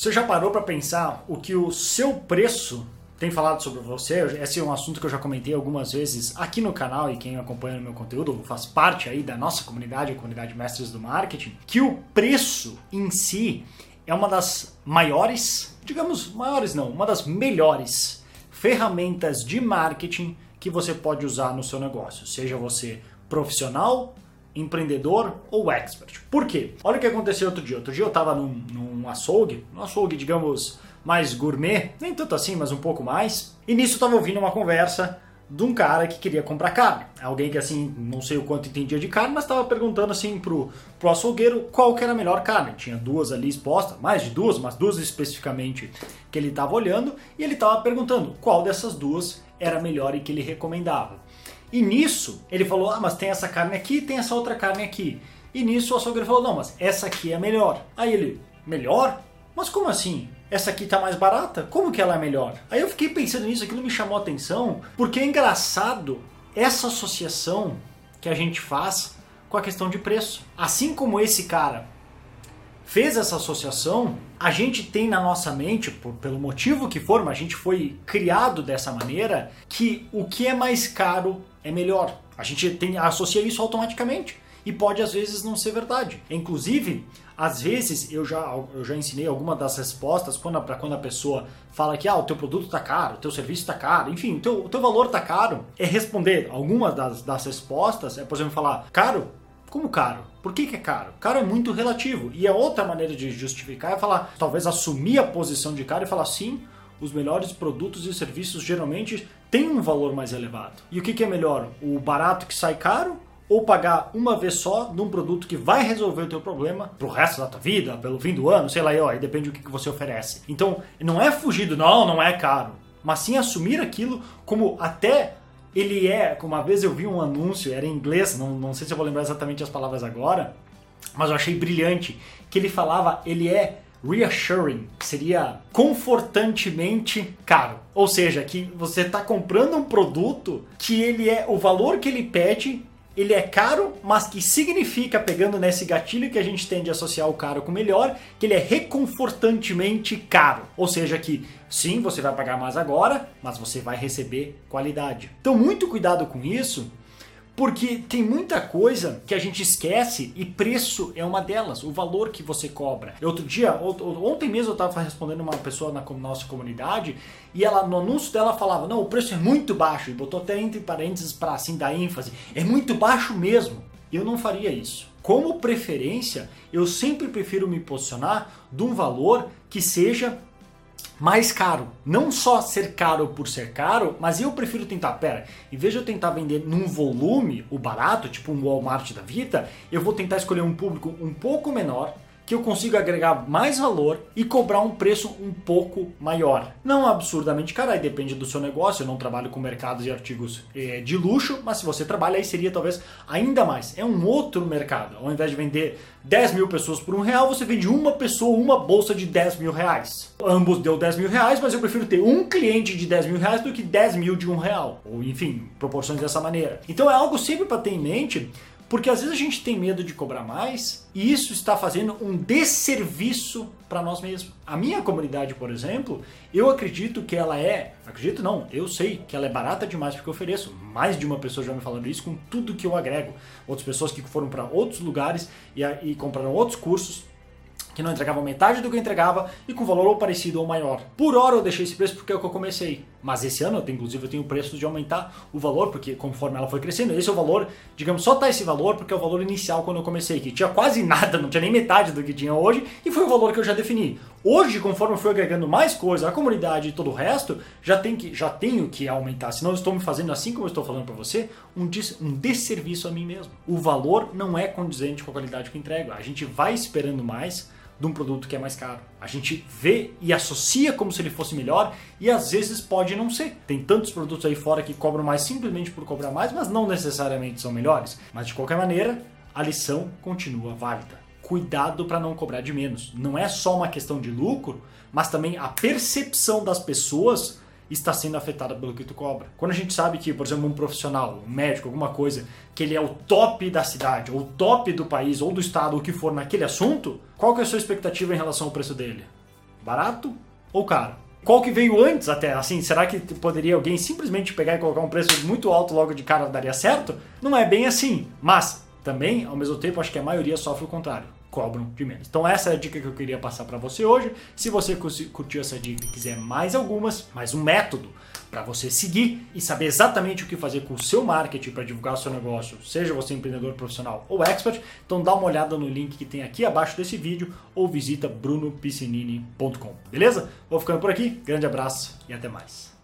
Você já parou para pensar o que o seu preço tem falado sobre você? Esse é um assunto que eu já comentei algumas vezes aqui no canal e quem acompanha o meu conteúdo faz parte aí da nossa comunidade, a comunidade Mestres do Marketing, que o preço em si é uma das maiores, digamos maiores não, uma das melhores ferramentas de marketing que você pode usar no seu negócio, seja você profissional empreendedor ou expert. Por quê? Olha o que aconteceu outro dia. Outro dia eu estava num, num açougue, um açougue, digamos, mais gourmet, nem tanto assim, mas um pouco mais. E nisso eu estava ouvindo uma conversa de um cara que queria comprar carne. Alguém que assim, não sei o quanto entendia de carne, mas estava perguntando assim pro, pro açougueiro qual que era a melhor carne. Tinha duas ali expostas, mais de duas, mas duas especificamente que ele estava olhando, e ele estava perguntando qual dessas duas era melhor e que ele recomendava. E nisso, ele falou: Ah, mas tem essa carne aqui tem essa outra carne aqui. E nisso o açougueiro falou: Não, mas essa aqui é melhor. Aí ele: Melhor? Mas como assim? Essa aqui tá mais barata? Como que ela é melhor? Aí eu fiquei pensando nisso, aquilo me chamou a atenção, porque é engraçado essa associação que a gente faz com a questão de preço. Assim como esse cara fez essa associação, a gente tem na nossa mente, por, pelo motivo que for, mas a gente foi criado dessa maneira, que o que é mais caro é melhor. A gente tem, associa isso automaticamente. E pode às vezes não ser verdade. Inclusive, às vezes eu já, eu já ensinei alguma das respostas quando, para quando a pessoa fala que ah, o teu produto está caro, o teu serviço está caro, enfim, o teu, teu valor está caro. É responder algumas das, das respostas, é por exemplo falar, caro, como caro? Por que, que, é caro? Caro é muito relativo. E a outra maneira de justificar é falar, talvez assumir a posição de caro e falar sim, os melhores produtos e serviços geralmente têm um valor mais elevado. E o que, que é melhor? O barato que sai caro ou pagar uma vez só num produto que vai resolver o teu problema pro resto da tua vida, pelo fim do ano, sei lá, aí depende do que, que você oferece. Então, não é fugir do não, não é caro, mas sim assumir aquilo como até ele é, como uma vez eu vi um anúncio, era em inglês, não, não sei se eu vou lembrar exatamente as palavras agora, mas eu achei brilhante, que ele falava, ele é reassuring, que seria confortantemente caro. Ou seja, que você está comprando um produto que ele é o valor que ele pede ele é caro, mas que significa, pegando nesse gatilho que a gente tende a associar o caro com o melhor, que ele é reconfortantemente caro. Ou seja, que sim, você vai pagar mais agora, mas você vai receber qualidade. Então, muito cuidado com isso, porque tem muita coisa que a gente esquece e preço é uma delas, o valor que você cobra. Outro dia, ontem mesmo eu estava respondendo uma pessoa na nossa comunidade e ela no anúncio dela falava: "Não, o preço é muito baixo" e botou até entre parênteses para assim dar ênfase. É muito baixo mesmo. Eu não faria isso. Como preferência, eu sempre prefiro me posicionar de um valor que seja mais caro. Não só ser caro por ser caro, mas eu prefiro tentar, pera, em vez de eu tentar vender num volume, o barato, tipo um Walmart da vida, eu vou tentar escolher um público um pouco menor, que eu consigo agregar mais valor e cobrar um preço um pouco maior. Não absurdamente caro, aí depende do seu negócio. Eu não trabalho com mercados e artigos é, de luxo, mas se você trabalha aí seria talvez ainda mais. É um outro mercado. Ao invés de vender 10 mil pessoas por um real, você vende uma pessoa uma bolsa de 10 mil reais. Ambos deu 10 mil reais, mas eu prefiro ter um cliente de 10 mil reais do que 10 mil de um real. Ou enfim, proporções dessa maneira. Então é algo sempre para ter em mente porque às vezes a gente tem medo de cobrar mais e isso está fazendo um desserviço para nós mesmos. A minha comunidade, por exemplo, eu acredito que ela é, acredito não, eu sei que ela é barata demais porque eu ofereço. Mais de uma pessoa já me falando isso com tudo que eu agrego. Outras pessoas que foram para outros lugares e, e compraram outros cursos que não entregava metade do que eu entregava e com valor ou parecido ou maior. Por hora eu deixei esse preço porque é o que eu comecei. Mas esse ano, inclusive, eu tenho o preço de aumentar o valor, porque conforme ela foi crescendo, esse é o valor, digamos, só tá esse valor porque é o valor inicial quando eu comecei, que tinha quase nada, não tinha nem metade do que tinha hoje, e foi o valor que eu já defini. Hoje, conforme eu fui agregando mais coisa, a comunidade e todo o resto, já, tem que, já tenho que aumentar, senão eu estou me fazendo, assim como eu estou falando para você, um, des, um desserviço a mim mesmo. O valor não é condizente com a qualidade que eu entrego. A gente vai esperando mais de um produto que é mais caro. A gente vê e associa como se ele fosse melhor e às vezes pode não ser. Tem tantos produtos aí fora que cobram mais simplesmente por cobrar mais, mas não necessariamente são melhores. Mas de qualquer maneira, a lição continua válida. Cuidado para não cobrar de menos. Não é só uma questão de lucro, mas também a percepção das pessoas está sendo afetada pelo que tu cobra. Quando a gente sabe que, por exemplo, um profissional, um médico, alguma coisa, que ele é o top da cidade, ou top do país, ou do estado, ou o que for naquele assunto, qual que é a sua expectativa em relação ao preço dele? Barato ou caro? Qual que veio antes até? Assim, será que poderia alguém simplesmente pegar e colocar um preço muito alto logo de cara daria certo? Não é bem assim, mas também, ao mesmo tempo, acho que a maioria sofre o contrário cobram de menos. Então essa é a dica que eu queria passar para você hoje. Se você curtiu essa dica e quiser mais algumas, mais um método para você seguir e saber exatamente o que fazer com o seu marketing para divulgar o seu negócio, seja você empreendedor profissional ou expert, então dá uma olhada no link que tem aqui abaixo desse vídeo ou visita brunopiscinini.com, beleza? Vou ficando por aqui, grande abraço e até mais.